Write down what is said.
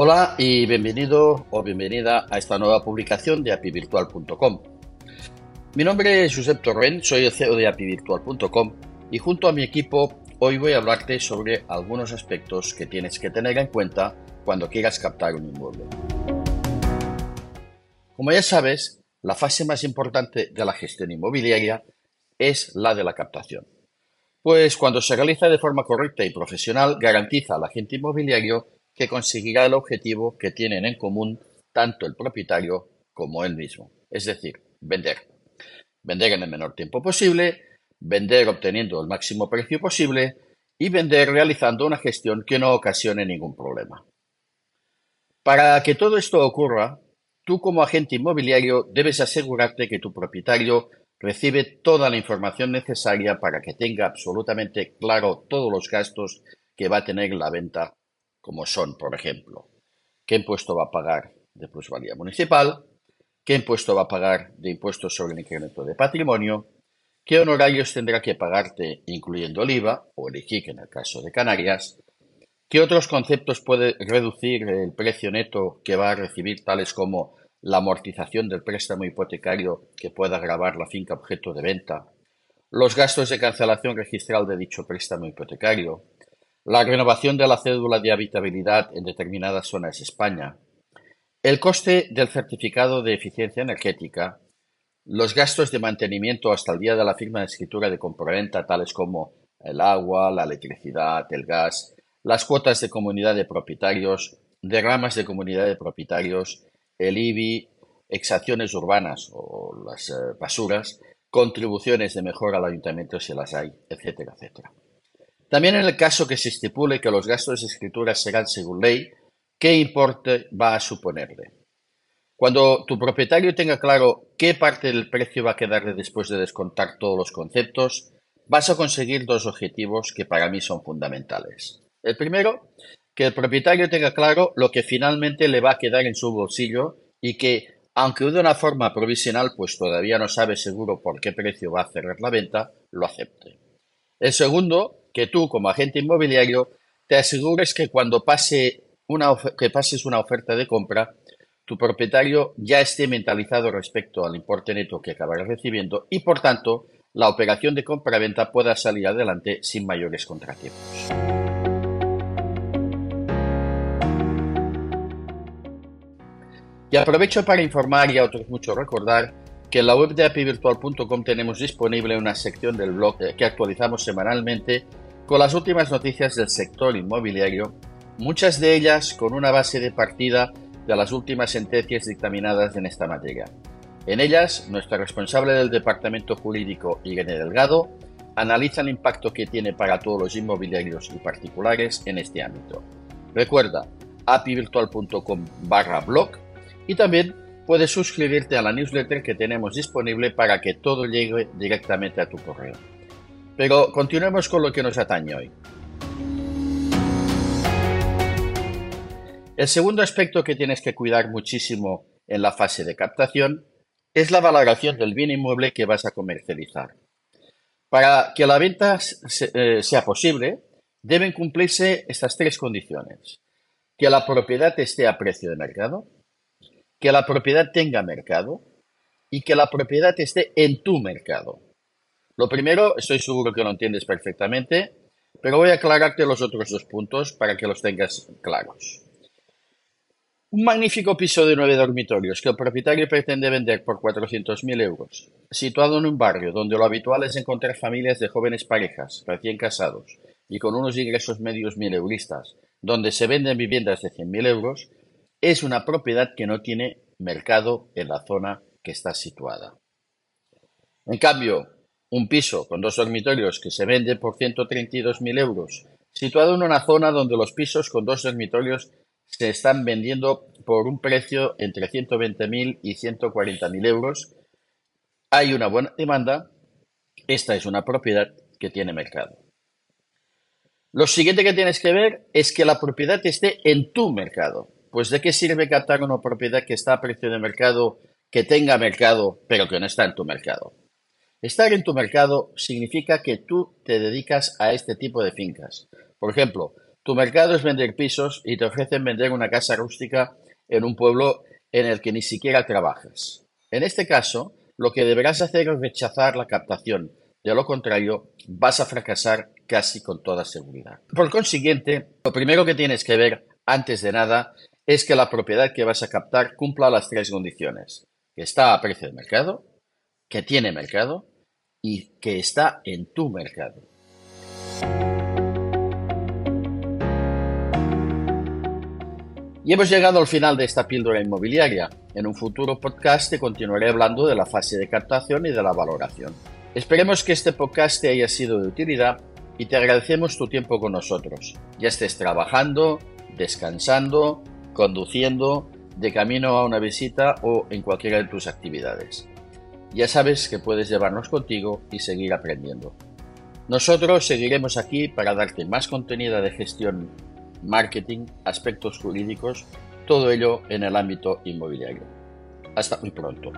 Hola y bienvenido o bienvenida a esta nueva publicación de apivirtual.com. Mi nombre es Josep Torrent, soy el CEO de apivirtual.com y junto a mi equipo hoy voy a hablarte sobre algunos aspectos que tienes que tener en cuenta cuando quieras captar un inmueble. Como ya sabes, la fase más importante de la gestión inmobiliaria es la de la captación. Pues cuando se realiza de forma correcta y profesional, garantiza al agente inmobiliario que conseguirá el objetivo que tienen en común tanto el propietario como él mismo, es decir, vender. Vender en el menor tiempo posible, vender obteniendo el máximo precio posible y vender realizando una gestión que no ocasione ningún problema. Para que todo esto ocurra, tú como agente inmobiliario debes asegurarte que tu propietario recibe toda la información necesaria para que tenga absolutamente claro todos los gastos que va a tener la venta como son, por ejemplo, qué impuesto va a pagar de plusvalía municipal, qué impuesto va a pagar de impuestos sobre el incremento de patrimonio, qué honorarios tendrá que pagarte incluyendo el IVA o el IGIC en el caso de Canarias, qué otros conceptos puede reducir el precio neto que va a recibir, tales como la amortización del préstamo hipotecario que pueda grabar la finca objeto de venta, los gastos de cancelación registral de dicho préstamo hipotecario, la renovación de la cédula de habitabilidad en determinadas zonas de España, el coste del certificado de eficiencia energética, los gastos de mantenimiento hasta el día de la firma de escritura de compraventa, tales como el agua, la electricidad, el gas, las cuotas de comunidad de propietarios, derramas de comunidad de propietarios, el IBI, exacciones urbanas o las eh, basuras, contribuciones de mejora al ayuntamiento si las hay, etcétera, etcétera. También en el caso que se estipule que los gastos de escritura serán según ley, ¿qué importe va a suponerle? Cuando tu propietario tenga claro qué parte del precio va a quedarle después de descontar todos los conceptos, vas a conseguir dos objetivos que para mí son fundamentales. El primero, que el propietario tenga claro lo que finalmente le va a quedar en su bolsillo y que, aunque de una forma provisional, pues todavía no sabe seguro por qué precio va a cerrar la venta, lo acepte. El segundo, que tú como agente inmobiliario te asegures que cuando pase una que pases una oferta de compra, tu propietario ya esté mentalizado respecto al importe neto que acabará recibiendo y por tanto la operación de compra-venta pueda salir adelante sin mayores contratiempos. Y aprovecho para informar y a otros muchos recordar que en la web de apivirtual.com tenemos disponible una sección del blog que actualizamos semanalmente con las últimas noticias del sector inmobiliario, muchas de ellas con una base de partida de las últimas sentencias dictaminadas en esta materia. En ellas, nuestra responsable del Departamento Jurídico, Irene Delgado, analiza el impacto que tiene para todos los inmobiliarios y particulares en este ámbito. Recuerda apivirtual.com barra blog y también puedes suscribirte a la newsletter que tenemos disponible para que todo llegue directamente a tu correo. Pero continuemos con lo que nos atañe hoy. El segundo aspecto que tienes que cuidar muchísimo en la fase de captación es la valoración del bien inmueble que vas a comercializar. Para que la venta eh, sea posible, deben cumplirse estas tres condiciones. Que la propiedad esté a precio de mercado, que la propiedad tenga mercado y que la propiedad esté en tu mercado. Lo primero, estoy seguro que lo entiendes perfectamente, pero voy a aclararte los otros dos puntos para que los tengas claros. Un magnífico piso de nueve dormitorios que el propietario pretende vender por 400.000 euros, situado en un barrio donde lo habitual es encontrar familias de jóvenes parejas, recién casados, y con unos ingresos medios mil euristas, donde se venden viviendas de 100.000 euros, es una propiedad que no tiene mercado en la zona que está situada. En cambio, un piso con dos dormitorios que se vende por 132.000 euros, situado en una zona donde los pisos con dos dormitorios se están vendiendo por un precio entre 120.000 y 140.000 euros, hay una buena demanda, esta es una propiedad que tiene mercado. Lo siguiente que tienes que ver es que la propiedad esté en tu mercado. Pues ¿de qué sirve captar una propiedad que está a precio de mercado, que tenga mercado, pero que no está en tu mercado? Estar en tu mercado significa que tú te dedicas a este tipo de fincas. Por ejemplo, Tu mercado es vender pisos y te ofrecen vender una casa rústica en un pueblo en el que ni siquiera trabajas. En este caso, lo que deberás hacer es rechazar la captación. De lo contrario, vas a fracasar casi con toda seguridad. Por consiguiente, lo primero que tienes que ver antes de nada es que la propiedad que vas a captar cumpla las tres condiciones. Que está a precio de mercado, que tiene mercado y que está en tu mercado. Y hemos llegado al final de esta píldora inmobiliaria. En un futuro podcast te continuaré hablando de la fase de captación y de la valoración. Esperemos que este podcast te haya sido de utilidad y te agradecemos tu tiempo con nosotros. Ya estés trabajando, descansando, conduciendo, de camino a una visita o en cualquiera de tus actividades. Ya sabes que puedes llevarnos contigo y seguir aprendiendo. Nosotros seguiremos aquí para darte más contenido de gestión marketing, aspectos jurídicos, todo ello en el ámbito inmobiliario. Hasta muy pronto.